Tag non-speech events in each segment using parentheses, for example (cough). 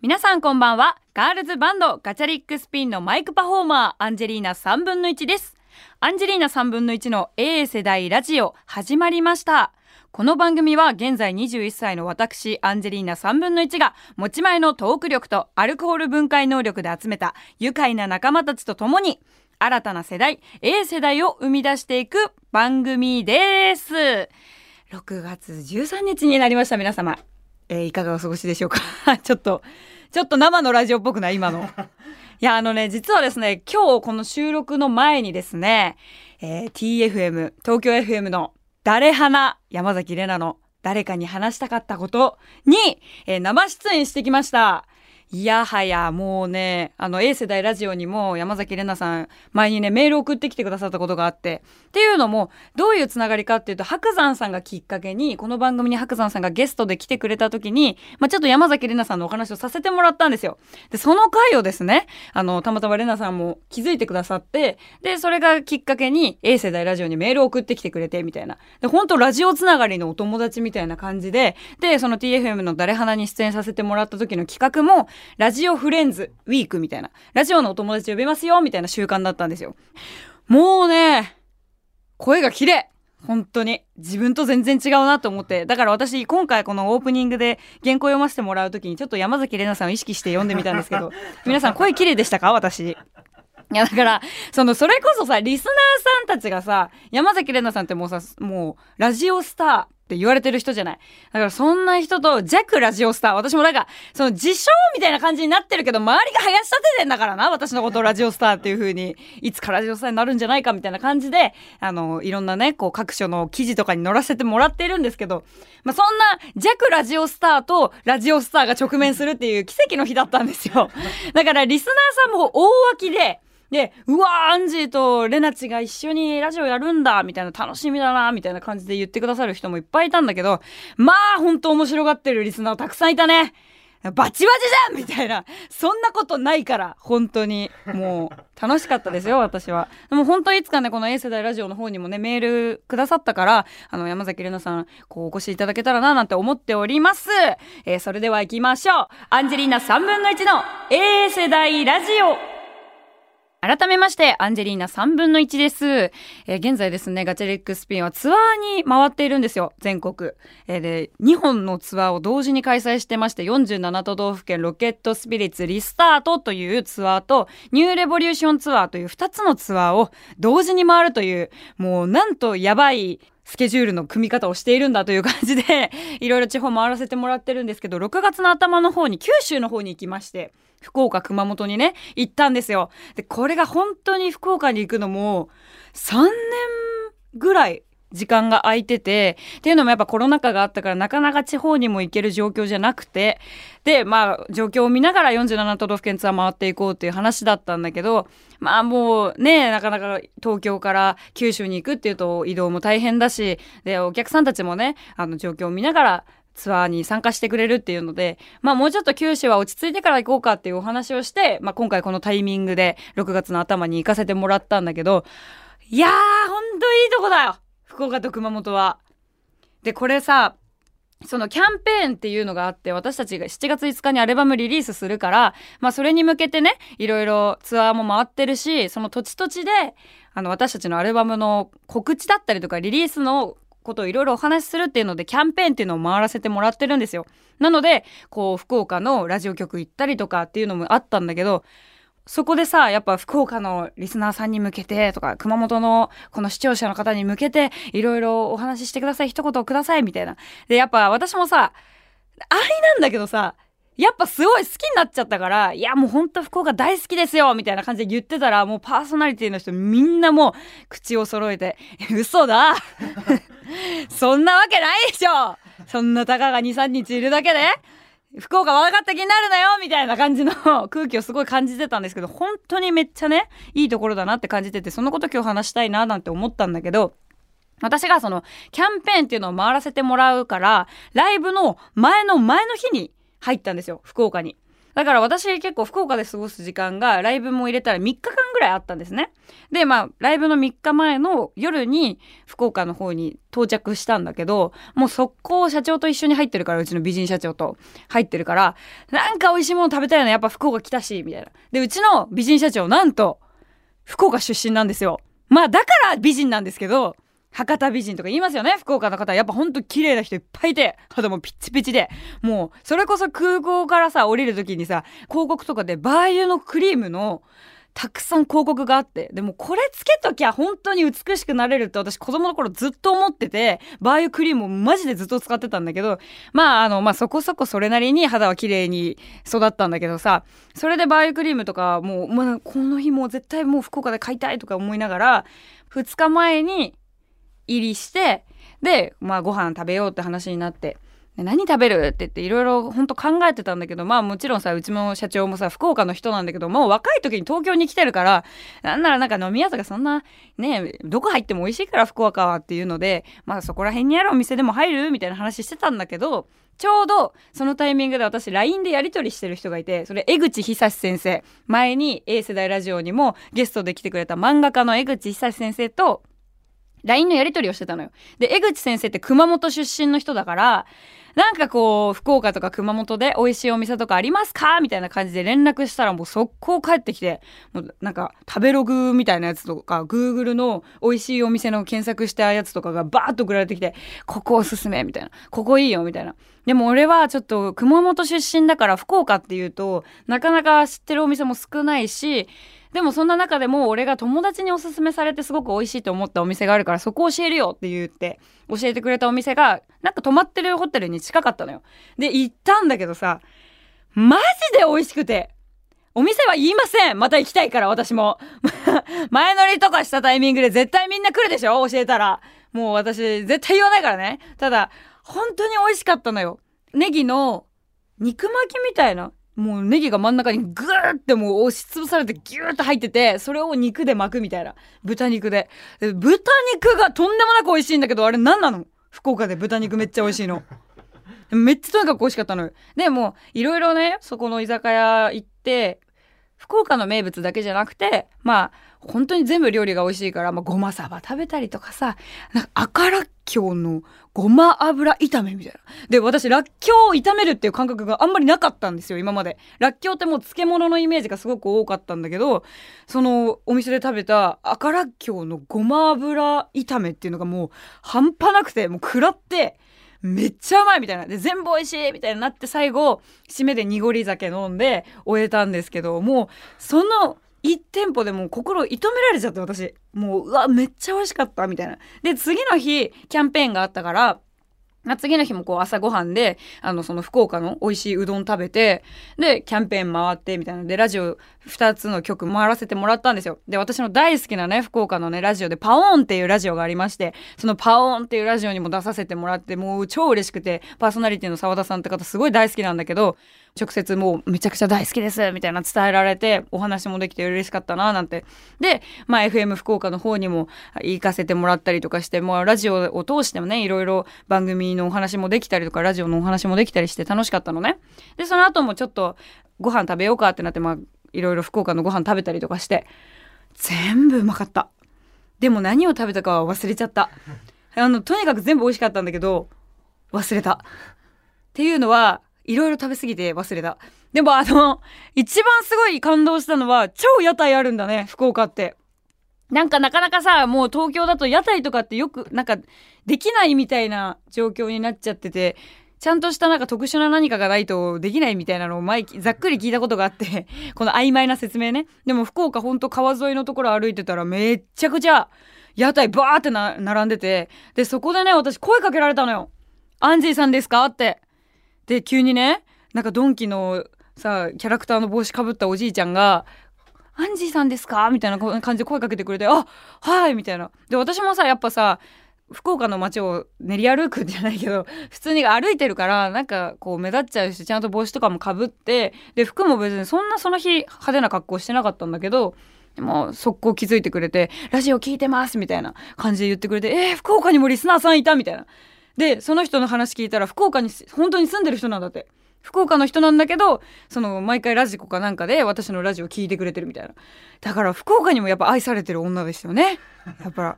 皆さんこんばんは。ガールズバンドガチャリックスピンのマイクパフォーマー、アンジェリーナ3分の1です。アンジェリーナ3分の1の A 世代ラジオ始まりました。この番組は現在21歳の私、アンジェリーナ3分の1が持ち前のトーク力とアルコール分解能力で集めた愉快な仲間たちと共に新たな世代、A 世代を生み出していく番組です。6月13日になりました、皆様。えーいかがお過ごしでしょうか？(laughs) ちょっと、ちょっと生のラジオっぽくない？今の。(laughs) いや、あのね、実はですね、今日この収録の前にですね、えー TFM、東京 FM の誰花、山崎玲奈の誰かに話したかったことに、えー生出演してきました。いやはや、もうね、あの、A 世代ラジオにも山崎怜奈さん、前にね、メール送ってきてくださったことがあって、っていうのも、どういうつながりかっていうと、白山さんがきっかけに、この番組に白山さんがゲストで来てくれた時に、まあちょっと山崎怜奈さんのお話をさせてもらったんですよ。で、その回をですね、あの、たまたま怜奈さんも気づいてくださって、で、それがきっかけに A 世代ラジオにメールを送ってきてくれて、みたいな。で、本当ラジオつながりのお友達みたいな感じで、で、その TFM の誰花に出演させてもらった時の企画も、ラジオフレンズウィークみたいな、ラジオのお友達呼べますよ、みたいな習慣だったんですよ。もうね、声が綺麗本当に。自分と全然違うなと思って。だから私今回このオープニングで原稿読ませてもらう時にちょっと山崎怜奈さんを意識して読んでみたんですけど (laughs) 皆さん声綺麗でしたか？私。いやだからそのそれこそさリスナーさんたちがさ山崎怜奈さんってもうさもうラジオスターって言われてる人じゃない。だからそんな人と弱ラジオスター私もなんかその自称みたいな感じになってるけど周りが林立ててんだからな私のことをラジオスターっていう風にいつかラジオスターになるんじゃないかみたいな感じであのいろんなねこう各所の記事とかに載らせてもらってるんですけど、まあ、そんな弱ラジオスターとラジオスターが直面するっていう奇跡の日だったんですよ。だからリスナーさんも大脇でで、うわー、アンジーとレナチが一緒にラジオやるんだ、みたいな楽しみだな、みたいな感じで言ってくださる人もいっぱいいたんだけど、まあ、ほんと面白がってるリスナーたくさんいたね。バチバチじゃんみたいな。そんなことないから、本当に。もう、楽しかったですよ、私は。でも本当いつかね、この A 世代ラジオの方にもね、メールくださったから、あの、山崎怜奈さん、こう、お越しいただけたらな、なんて思っております。えーそれでは行きましょう。アンジェリーナ3分の1の A 世代ラジオ。改めまして、アンジェリーナ3分の1です。えー現在ですね、ガチャリックスピンはツアーに回っているんですよ、全国。えーで、2本のツアーを同時に開催してまして、47都道府県ロケットスピリッツリスタートというツアーと、ニューレボリューションツアーという2つのツアーを同時に回るという、もうなんとやばい、スケジュールの組み方をしているんだという感じで、(laughs) いろいろ地方回らせてもらってるんですけど、6月の頭の方に九州の方に行きまして、福岡、熊本にね、行ったんですよ。で、これが本当に福岡に行くのも、3年ぐらい時間が空いてて、っていうのもやっぱコロナ禍があったからなかなか地方にも行ける状況じゃなくて、で、まあ、状況を見ながら47都道府県ツアー回っていこうっていう話だったんだけど、まあもうね、なかなか東京から九州に行くっていうと移動も大変だし、で、お客さんたちもね、あの状況を見ながらツアーに参加してくれるっていうので、まあもうちょっと九州は落ち着いてから行こうかっていうお話をして、まあ今回このタイミングで6月の頭に行かせてもらったんだけど、いやー、ほんといいとこだよ。福岡と熊本は。で、これさ、そのキャンペーンっていうのがあって私たちが7月5日にアルバムリリースするから、まあ、それに向けてねいろいろツアーも回ってるしその土地土地であの私たちのアルバムの告知だったりとかリリースのことをいろいろお話しするっていうのでキャンペーンっていうのを回らせてもらってるんですよ。なのでこう福岡のラジオ局行ったりとかっていうのもあったんだけどそこでさ、やっぱ福岡のリスナーさんに向けてとか、熊本のこの視聴者の方に向けて、いろいろお話ししてください、一言ください、みたいな。で、やっぱ私もさ、愛なんだけどさ、やっぱすごい好きになっちゃったから、いやもうほんと福岡大好きですよみたいな感じで言ってたら、もうパーソナリティの人みんなもう口を揃えて、嘘だ。(laughs) そんなわけないでしょ。そんなたかが2、3日いるだけで。福岡分かった気になるなよみたいな感じの空気をすごい感じてたんですけど、本当にめっちゃね、いいところだなって感じてて、そのこと今日話したいななんて思ったんだけど、私がそのキャンペーンっていうのを回らせてもらうから、ライブの前の前の日に入ったんですよ、福岡に。だから私結構福岡で過ごす時間がライブも入れたら3日間ぐらいあったんですね。で、まあ、ライブの3日前の夜に福岡の方に到着したんだけど、もう速攻社長と一緒に入ってるから、うちの美人社長と入ってるから、なんか美味しいもの食べたいな、やっぱ福岡来たし、みたいな。で、うちの美人社長、なんと、福岡出身なんですよ。まあ、だから美人なんですけど、博多美人とか言いますよね福岡の方。やっぱほんと綺麗な人いっぱいいて肌もピッチピチで。もうそれこそ空港からさ降りる時にさ広告とかでバー油のクリームのたくさん広告があって。でもこれつけときゃ本当に美しくなれるって私子供の頃ずっと思っててバー油クリームをマジでずっと使ってたんだけどまああのまあそこそこそれなりに肌は綺麗に育ったんだけどさそれでバー油クリームとかもう、ま、この日もう絶対もう福岡で買いたいとか思いながら2日前に入りしてでまあご飯食べようって話になって何食べるって言っていろいろ本当考えてたんだけどまあもちろんさうちの社長もさ福岡の人なんだけどもう若い時に東京に来てるからなんならなんか飲み屋とかそんなねどこ入っても美味しいから福岡はっていうのでまあそこら辺にあるお店でも入る？みたいな話してたんだけどちょうどそのタイミングで私 LINE でやり取りしてる人がいてそれ江口久先生。前に A 世代ラジオにもゲストで来てくれた漫画家の江口久先生と LINE のやり取りをしてたのよ。で、江口先生って熊本出身の人だから、なんかこう、福岡とか熊本で美味しいお店とかありますか？みたいな感じで連絡したらもう速攻帰ってきて、もうなんか食べログみたいなやつとか、Google の美味しいお店の検索したやつとかがバーッと送られてきて、ここおすすめみたいな。ここいいよみたいな。でも俺はちょっと熊本出身だから福岡っていうと、なかなか知ってるお店も少ないし、でもそんな中でも俺が友達におすすめされてすごく美味しいと思ったお店があるからそこ教えるよって言って教えてくれたお店がなんか泊まってるホテルに近かったのよ。で行ったんだけどさマジで美味しくて。お店は言いませんまた行きたいから私も。(laughs) 前乗りとかしたタイミングで絶対みんな来るでしょ？教えたら。もう私絶対言わないからね。ただ本当に美味しかったのよ。ネギの肉巻きみたいな。もうネギが真ん中にグーってもう押しつぶされてギューって入ってて、それを肉で巻くみたいな。豚肉で。で豚肉がとんでもなく美味しいんだけど、あれ何なの？福岡で豚肉めっちゃ美味しいの。めっちゃとにかく美味しかったのよ。でも、いろいろね、そこの居酒屋行って、福岡の名物だけじゃなくて、まあ、本当に全部料理が美味しいから、まあ、ごまサバ食べたりとかさ、なんか赤らっきょうのごま油炒めみたいな。で、私、らっきょうを炒めるっていう感覚があんまりなかったんですよ、今まで。らっきょうってもう漬物のイメージがすごく多かったんだけど、そのお店で食べた赤らっきょうのごま油炒めっていうのがもう半端なくて、もう食らって、めっちゃうまいみたいな。で、全部美味しいみたいになって最後、締めで濁り酒飲んで終えたんですけど、もう、その、1店舗でもう心射止められちゃって私。もううわめっちゃ美味しかったみたいな。で次の日キャンペーンがあったから、次の日もこう朝ごはんであのその福岡の美味しいうどん食べてでキャンペーン回ってみたいな。でラジオ2つの曲回らせてもらったんですよ。で私の大好きなね福岡のねラジオでパオーンっていうラジオがありましてそのパオーンっていうラジオにも出させてもらってもう超嬉しくてパーソナリティの澤田さんって方すごい大好きなんだけど直接もうめちゃくちゃ大好きですみたいな伝えられてお話もできて嬉しかったななんて。で、まあ、FM 福岡の方にも行かせてもらったりとかしてもうラジオを通してもねいろいろ番組のお話もできたりとかラジオのお話もできたりして楽しかったのね。でその後もちょっとご飯食べようかってなってまあいろいろ福岡のご飯食べたりとかして全部うまかったでも何を食べたかは忘れちゃったあのとにかく全部美味しかったんだけど忘れたっていうのはいろいろ食べ過ぎて忘れた。でもあの、一番すごい感動したのは、超屋台あるんだね、福岡って。なんかなかなかさ、もう東京だと屋台とかってよく、なんか、できないみたいな状況になっちゃってて、ちゃんとしたなんか特殊な何かがないとできないみたいなのを前、ざっくり聞いたことがあって、(laughs) この曖昧な説明ね。でも福岡ほんと川沿いのところ歩いてたらめっちゃくちゃ屋台バーって並んでて、で、そこでね、私声かけられたのよ。アンジーさんですか？って。で急にねなんかドンキのさキャラクターの帽子かぶったおじいちゃんが「アンジーさんですか?」みたいな感じで声かけてくれて「あはい」みたいな。で私もさやっぱさ福岡の街を練り歩くじゃないけど (laughs) 普通に歩いてるからなんかこう目立っちゃうしちゃんと帽子とかもかぶってで服も別にそんなその日派手な格好してなかったんだけどでも速攻気づいてくれて「ラジオ聞いてます」みたいな感じで言ってくれて「えー、福岡にもリスナーさんいた」みたいな。でその人の話聞いたら福岡に本当に住んでる人なんだって。福岡の人なんだけどその毎回ラジコかなんかで私のラジオ聞いてくれてるみたいな。だから福岡にもやっぱ愛されてる女ですよね。やっぱ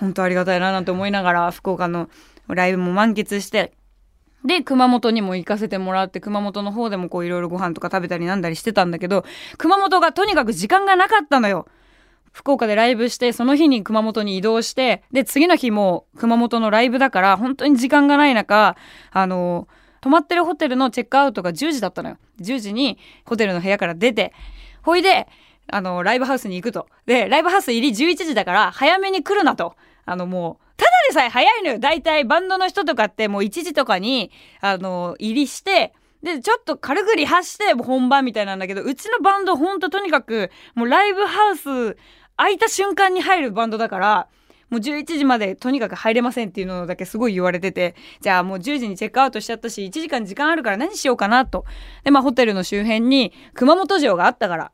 本当ありがたいななんて思いながら福岡のライブも満喫してで、熊本にも行かせてもらって、熊本の方でもこういろいろご飯とか食べたりなんだりしてたんだけど、熊本がとにかく時間がなかったのよ。福岡でライブして、その日に熊本に移動して、で、次の日も熊本のライブだから、本当に時間がない中、あの、泊まってるホテルのチェックアウトが10時だったのよ。10時にホテルの部屋から出て、ほいで、あの、ライブハウスに行くと。で、ライブハウス入り11時だから、早めに来るなと。あの、もう、ただでさえ早いのよ。大体バンドの人とかってもう1時とかに、あの、入りして、で、ちょっと軽くリハして本番みたいなんだけど、うちのバンドほんととにかく、もうライブハウス開いた瞬間に入るバンドだから、もう11時までとにかく入れませんっていうのだけすごい言われてて、じゃあもう10時にチェックアウトしちゃったし、1時間時間あるから何しようかなと。で、まあホテルの周辺に熊本城があったから、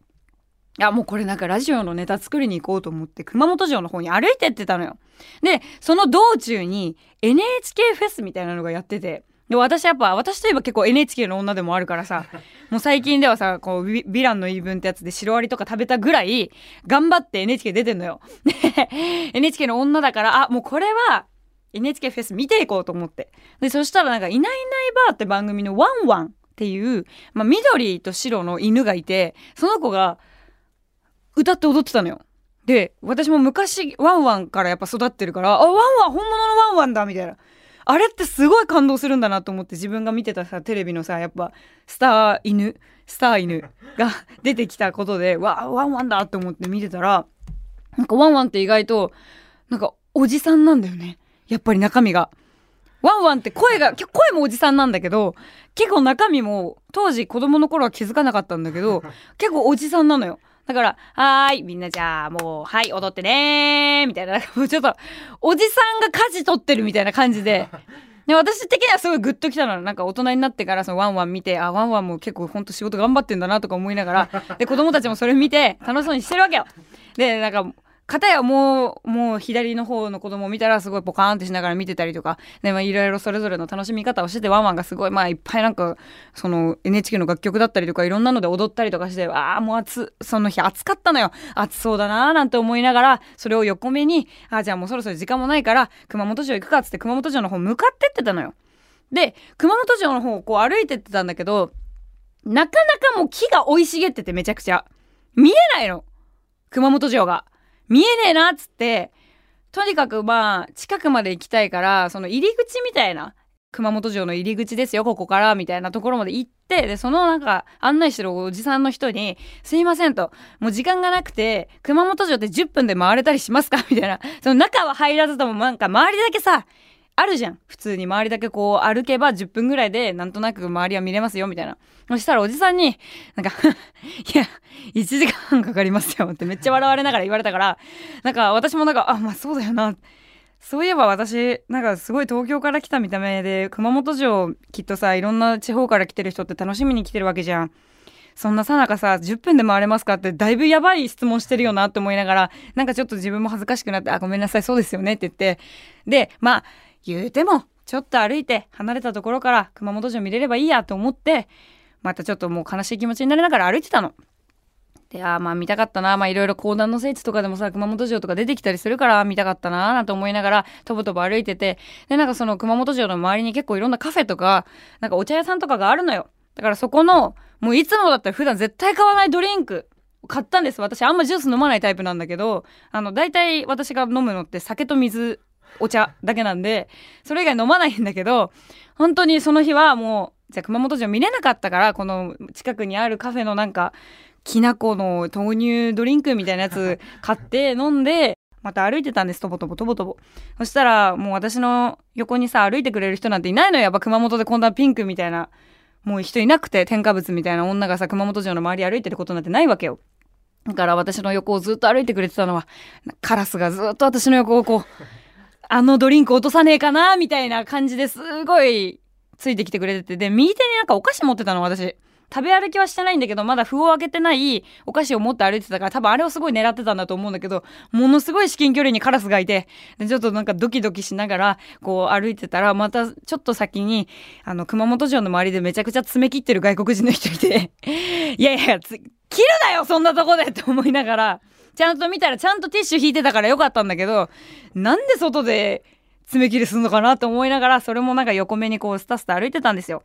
いや、もうこれなんかラジオのネタ作りに行こうと思って熊本城の方に歩いてってたのよ。で、その道中に NHK フェスみたいなのがやってて、で私やっぱ私といえば結構 NHK の女でもあるからさ (laughs) もう最近ではさこうヴィランの言い分ってやつでシロアリとか食べたぐらい頑張って NHK 出てんのよ。で NHK の女だからあもうこれは NHK フェス見ていこうと思ってでそしたらなんか「いないいないばー」って番組の「ワンワン」っていう、まあ、緑と白の犬がいてその子が「歌って踊ってたのよ。で、私も昔ワンワンからやっぱ育ってるから、あ、ワンワン本物のワンワンだみたいな。あれってすごい感動するんだなと思って自分が見てたさ、テレビのさ、やっぱスター犬、スター犬が (laughs) 出てきたことで、わ、ワンワンだと思って見てたら、なんかワンワンって意外と、なんかおじさんなんだよね。やっぱり中身が。ワンワンって声が、声もおじさんなんだけど、結構中身も、当時子供の頃は気づかなかったんだけど、結構おじさんなのよ。だから、はーい、みんなじゃあもう、はい、踊ってねーみたいな、なんかもうちょっと、おじさんが舵取ってるみたいな感じで、で私的にはすごいグッときたのなんか大人になってからそのワンワン見てあワンワンも結構ほんと仕事頑張ってんだなとか思いながらで子供たちもそれ見て楽しそうにしてるわけよ。でなんか片やもう、もう左の方の子供を見たらすごいポカーンってしながら見てたりとか、で、まあいろいろそれぞれの楽しみ方をしてて、ワンワンがすごい、まあいっぱいなんか、その NHK の楽曲だったりとかいろんなので踊ったりとかして、ああ、もう暑、その日暑かったのよ。暑そうだなーなんて思いながら、それを横目に、あじゃあもうそろそろ時間もないから、熊本城行くかっつって熊本城の方向かってってたのよ。で、熊本城の方をこう歩いてってたんだけど、なかなかもう木が生い茂っててめちゃくちゃ。見えないの。熊本城が。見えねえなっつって、とにかくまあ、近くまで行きたいから、その入り口みたいな、熊本城の入り口ですよ、ここから、みたいなところまで行って、で、そのなんか、案内してるおじさんの人に、すいませんと、もう時間がなくて、熊本城って10分で回れたりしますか？みたいな。その中は入らずとも、なんか周りだけさ、あるじゃん。普通に周りだけこう歩けば10分ぐらいでなんとなく周りは見れますよみたいな。そしたらおじさんに、なんか (laughs) いや、1時間かかりますよってめっちゃ笑われながら言われたから、なんか私もなんか、あ、まあそうだよな。そういえば私、なんかすごい東京から来た見た目で、熊本城きっとさ、いろんな地方から来てる人って楽しみに来てるわけじゃん。そんなさなかさ、10分で回れますかってだいぶやばい質問してるよなって思いながら、なんかちょっと自分も恥ずかしくなって、あ、ごめんなさい、そうですよねって言って、で、まあ、言うてもちょっと歩いて離れたところから熊本城見れればいいやと思ってまたちょっともう悲しい気持ちになりながら歩いてたの。で、あまあ見たかったな。まあいろいろ講談の聖地とかでもさ、熊本城とか出てきたりするから見たかったななんて思いながら、とぼとぼ歩いてて、で、なんかその熊本城の周りに結構いろんなカフェとか、なんかお茶屋さんとかがあるのよ。だからそこの、もういつもだったら普段絶対買わないドリンク、買ったんです。私あんまジュース飲まないタイプなんだけど、あの、大体私が飲むのって酒と水お茶だけなんで、それ以外飲まないんだけど、本当にその日はもう、じゃあ熊本城見れなかったから、この近くにあるカフェのなんか、きな粉の豆乳ドリンクみたいなやつ (laughs) 買って飲んで、また歩いてたんです、とぼとぼとぼとぼ。そしたら、もう私の横にさ、歩いてくれる人なんていないのよ。やっぱ熊本でこんなピンクみたいな、もう人いなくて、添加物みたいな女がさ、熊本城の周り歩いてることなんてないわけよ。だから私の横をずっと歩いてくれてたのは、カラスがずっと私の横をこう、あのドリンク落とさねえかなみたいな感じですごいついてきてくれてて、で、右手になんかお菓子持ってたの、私。食べ歩きはしてないんだけどまだ封を開けてないお菓子を持って歩いてたから多分あれをすごい狙ってたんだと思うんだけどものすごい至近距離にカラスがいて。でちょっとなんかドキドキしながらこう歩いてたらまたちょっと先にあの熊本城の周りでめちゃくちゃ詰め切ってる外国人の人いて。(laughs) いやいや切るなよそんなとこでって思いながら。ちゃんと見たらちゃんとティッシュ引いてたからよかったんだけどなんで外で爪切りするのかなと思いながらそれもなんか横目にこうスタスタ歩いてたんですよ。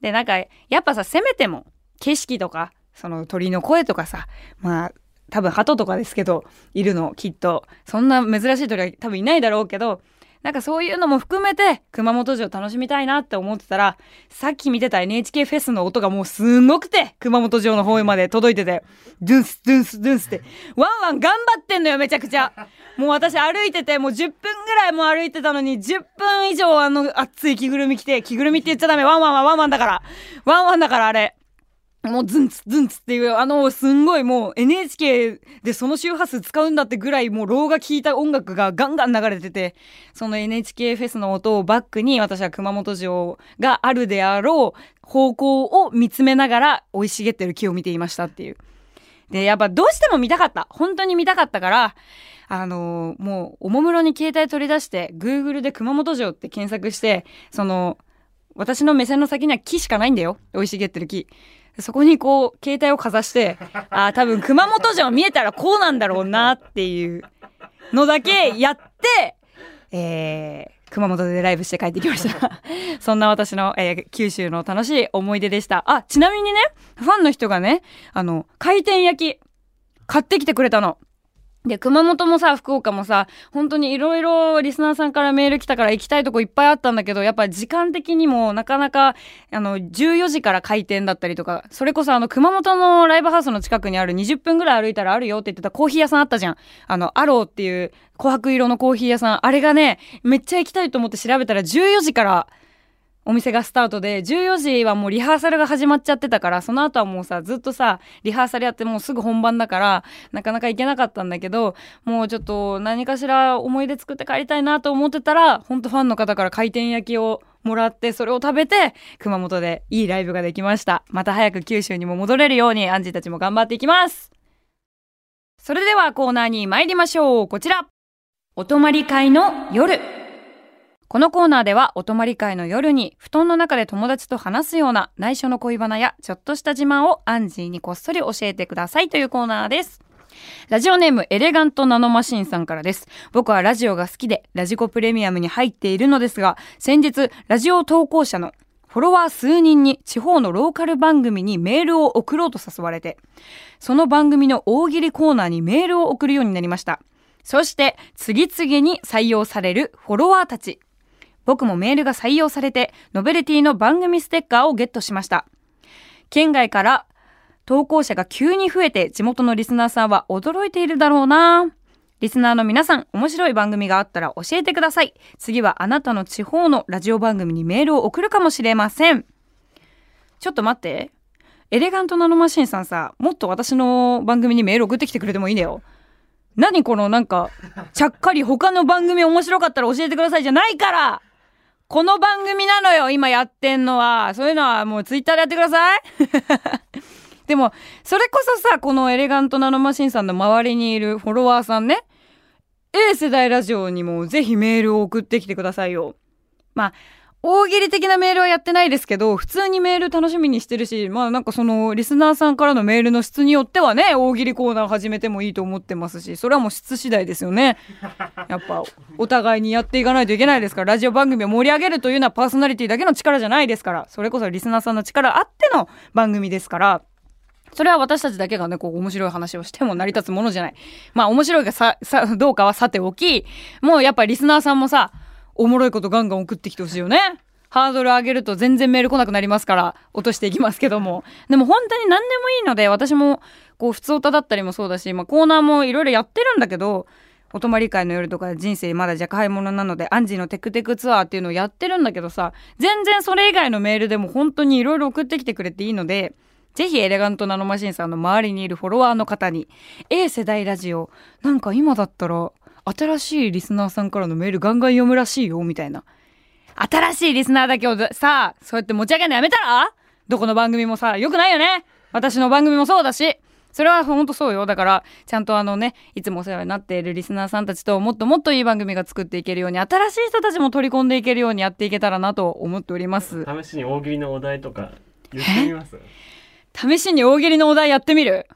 でなんかやっぱさせめても景色とかその鳥の声とかさまあ多分鳩とかですけどいるのきっとそんな珍しい鳥は多分いないだろうけどなんかそういうのも含めて熊本城楽しみたいなって思ってたらさっき見てた NHK フェスの音がもうすごくて熊本城の方まで届いててドゥンスドゥンスドゥンスってワンワン頑張ってんのよめちゃくちゃ。もう私歩いててもう10分ぐらいも歩いてたのに10分以上あの熱い着ぐるみ着て着ぐるみって言っちゃダメ。ワンワンはワンワンだから。ワンワンだからあれ。もうズンツズンツっていうあのすんごいもう NHK でその周波数使うんだってぐらいもうローが効いた音楽がガンガン流れててその NHK フェスの音をバックに私は熊本城があるであろう方向を見つめながら生い茂ってる木を見ていましたっていう。でやっぱどうしても見たかった。本当に見たかったからあのー、もうおもむろに携帯取り出して Google で熊本城って検索してその私の目線の先には木しかないんだよ。生い茂ってる木。そこにこう、携帯をかざして、ああ、多分熊本城見えたらこうなんだろうなっていうのだけやって、えー、熊本でライブして帰ってきました (laughs) そんな私の、えー、九州の楽しい思い出でした。あ、ちなみにね、ファンの人がね、あの、回転焼き、買ってきてくれたの。で、熊本もさ、福岡もさ、本当にいろいろリスナーさんからメール来たから行きたいとこいっぱいあったんだけど、やっぱ時間的にもなかなか、あの、14時から開店だったりとか、それこそあの、熊本のライブハウスの近くにある20分ぐらい歩いたらあるよって言ってたコーヒー屋さんあったじゃん。あの、アローっていう琥珀色のコーヒー屋さん。あれがね、めっちゃ行きたいと思って調べたら14時からお店がスタートで14時はもうリハーサルが始まっちゃってたからその後はもうさずっとさリハーサルやってもうすぐ本番だからなかなか行けなかったんだけどもうちょっと何かしら思い出作って帰りたいなと思ってたらほんとファンの方から回転焼きをもらってそれを食べて熊本でいいライブができました。また早く九州にも戻れるようにアンジーたちも頑張っていきます。それではコーナーに参りましょう。こちら。お泊まり会の夜。このコーナーではお泊まり会の夜に布団の中で友達と話すような内緒の恋バナやちょっとした自慢をアンジーにこっそり教えてくださいというコーナーです。ラジオネームエレガントナノマシンさんからです。僕はラジオが好きでラジコプレミアムに入っているのですが、先日ラジオ投稿者のフォロワー数人に地方のローカル番組にメールを送ろうと誘われて、その番組の大喜利コーナーにメールを送るようになりました。そして次々に採用されるフォロワーたち。僕もメールが採用されて、ノベルティの番組ステッカーをゲットしました。県外から投稿者が急に増えて、地元のリスナーさんは驚いているだろうなリスナーの皆さん、面白い番組があったら教えてください。次はあなたの地方のラジオ番組にメールを送るかもしれません。ちょっと待って。エレガントナノマシンさんさ、もっと私の番組にメール送ってきてくれてもいいんだよ。何このなんか、ちゃっかり他の番組面白かったら教えてくださいじゃないからこの番組なのよ、今やってんのは。そういうのはもうツイッターでやってください。(laughs) でも、それこそさ、このエレガントナノマシンさんの周りにいるフォロワーさんね、A 世代ラジオにもぜひメールを送ってきてくださいよ。まあ、大喜利的なメールはやってないですけど、普通にメール楽しみにしてるし、まあなんかそのリスナーさんからのメールの質によってはね、大喜利コーナー始めてもいいと思ってますし、それはもう質次第ですよね。(laughs) やっぱお互いにやっていかないといけないですから、ラジオ番組を盛り上げるというのはパーソナリティだけの力じゃないですから、それこそリスナーさんの力あっての番組ですから、それは私たちだけがね、こう面白い話をしても成り立つものじゃない。まあ面白いかさ、さ、どうかはさておき、もうやっぱリスナーさんもさ、おもろいことガンガン送ってきてほしいよね。ハードル上げると全然メール来なくなりますから落としていきますけどもでも本当に何でもいいので私もこう普通歌だったりもそうだし、まあ、コーナーもいろいろやってるんだけどお泊まり会の夜とか人生まだ若輩者なのでアンジーのテクテクツアーっていうのをやってるんだけどさ全然それ以外のメールでも本当にいろいろ送ってきてくれていいのでぜひエレガントナノマシンさんの周りにいるフォロワーの方に A 世代ラジオなんか今だったら新しいリスナーさんからのメールガンガン読むらしいよみたいな。新しいリスナーだけをさそうやって持ち上げるのやめたら？どこの番組もさよくないよね。私の番組もそうだし。それは本当そうよ。だからちゃんとあのねいつもお世話になっているリスナーさんたちともっともっといい番組が作っていけるように新しい人たちも取り込んでいけるようにやっていけたらなと思っております。試しに大喜利のお題とか言ってみます？試しに大喜利のお題やってみる？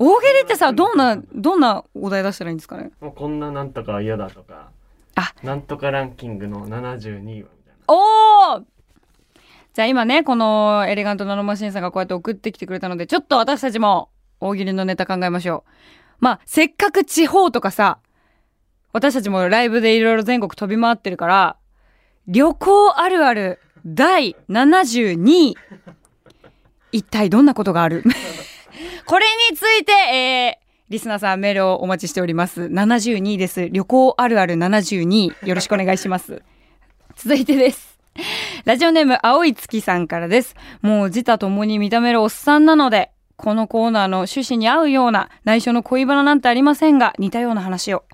大喜利ってさどんなどんなお題出したらいいんですかね？もうこんななんとかは嫌だとかあ。なんとかランキングの72位はみたいな。おおじゃあ今ねこのエレガントナノマシンさんがこうやって送ってきてくれたのでちょっと私たちも大喜利のネタ考えましょう。まあせっかく地方とかさ私たちもライブでいろいろ全国飛び回ってるから旅行あるある第72位。一体どんなことがある？これについて、えーリスナーさんメールをお待ちしております。72位です。旅行あるある72位。よろしくお願いします。続いてです。ラジオネーム青い月さんからです。もう自他ともに認めるおっさんなので、このコーナーの趣旨に合うような内緒の恋バナなんてありませんが、似たような話を。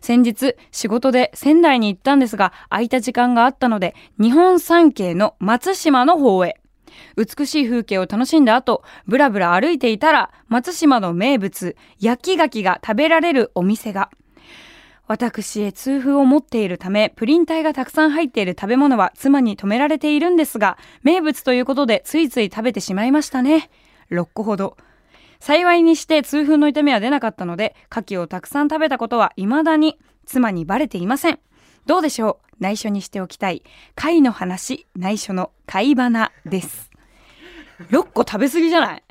先日、仕事で仙台に行ったんですが、空いた時間があったので、日本三景の松島の方へ。美しい風景を楽しんだ後、ぶらぶら歩いていたら、松島の名物、焼き牡蠣が食べられるお店が。私へ痛風を持っているため、プリン体がたくさん入っている食べ物は妻に止められているんですが、名物ということでついつい食べてしまいましたね。6個ほど。幸いにして痛風の痛みは出なかったので、牡蠣をたくさん食べたことは未だに妻にバレていません。どうでしょう？内緒にしておきたい。貝の話、内緒の貝花です。6個食べ過ぎじゃない？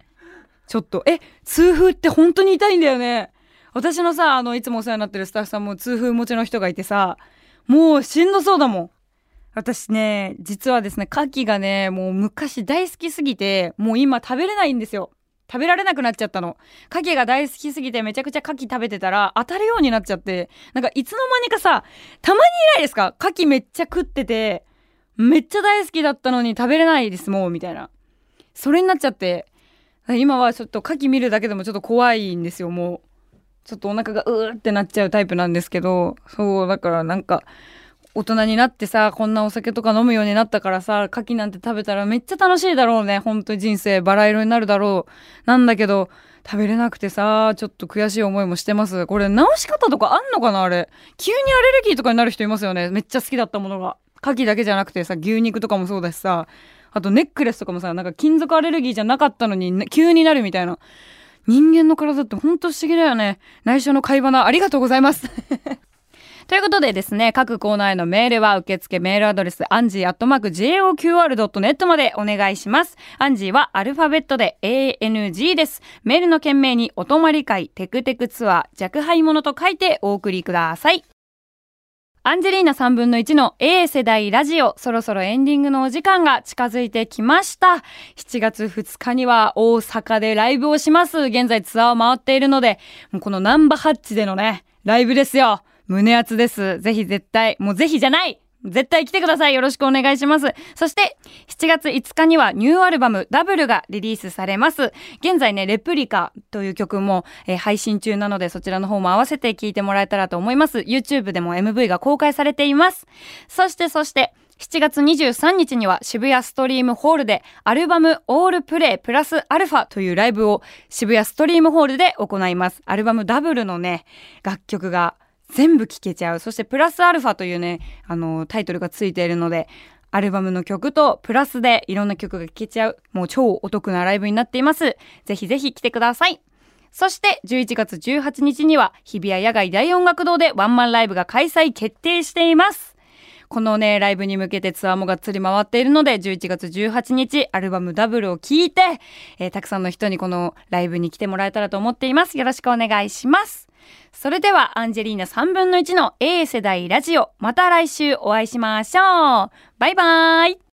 ちょっと、え、痛風って本当に痛いんだよね。私のさ、あの、いつもお世話になってるスタッフさんも痛風持ちの人がいてさ、もうしんどそうだもん。私ね、実はですね、牡蠣がね、もう昔大好きすぎて、もう今食べれないんですよ。食べられなくなっちゃったの。牡蠣が大好きすぎてめちゃくちゃ牡蠣食べてたら当たるようになっちゃって、なんかいつの間にかさ、たまにいないですか？牡蠣めっちゃ食ってて、めっちゃ大好きだったのに食べれないです、もう、みたいな。それになっちゃって、今はちょっと牡蠣見るだけでもちょっと怖いんですよ、もう。ちょっとお腹がうーってなっちゃうタイプなんですけど、そう、だからなんか、大人になってさ、こんなお酒とか飲むようになったからさ、牡蠣なんて食べたらめっちゃ楽しいだろうね。本当に人生バラ色になるだろう。なんだけど、食べれなくてさ、ちょっと悔しい思いもしてます。これ直し方とかあんのかなあれ。急にアレルギーとかになる人いますよね。めっちゃ好きだったものが。牡蠣だけじゃなくてさ、牛肉とかもそうだしさ、あとネックレスとかもさ、なんか金属アレルギーじゃなかったのに、急になるみたいな。人間の体ってほんと不思議だよね。内緒の会話なありがとうございます。ということでですね、各コーナーへのメールは受付メールアドレス、アンジーアットマーク JOQR.net までお願いします。アンジーはアルファベットで ANG です。メールの件名にお泊まり会、テクテクツアー、弱敗者と書いてお送りください。アンジェリーナ3分の1の A 世代ラジオ、そろそろエンディングのお時間が近づいてきました。7月2日には大阪でライブをします。現在ツアーを回っているので、このナンバハッチでのね、ライブですよ。胸熱です。ぜひ絶対、もうぜひじゃない絶対来てください。よろしくお願いします。そして、7月5日にはニューアルバムダブルがリリースされます。現在ね、レプリカという曲も、えー配信中なので、そちらの方も合わせて聴いてもらえたらと思います。YouTube でも MV が公開されています。そして、そして、7月23日には渋谷ストリームホールでアルバムオールプレイプラスアルファというライブを渋谷ストリームホールで行います。アルバムダブルのね、楽曲が全部聴けちゃう。そしてプラスアルファというね、あの、タイトルがついているので、アルバムの曲とプラスでいろんな曲が聴けちゃう、もう超お得なライブになっています。ぜひぜひ来てください。そして11月18日には日比谷野外大音楽堂でワンマンライブが開催決定しています。このね、ライブに向けてツアーもがっつり回っているので、11月18日、アルバムダブルを聴いて、えーたくさんの人にこのライブに来てもらえたらと思っています。よろしくお願いします。それでは、アンジェリーナ3分の1の A 世代ラジオ。また来週お会いしましょう。バイバーイ。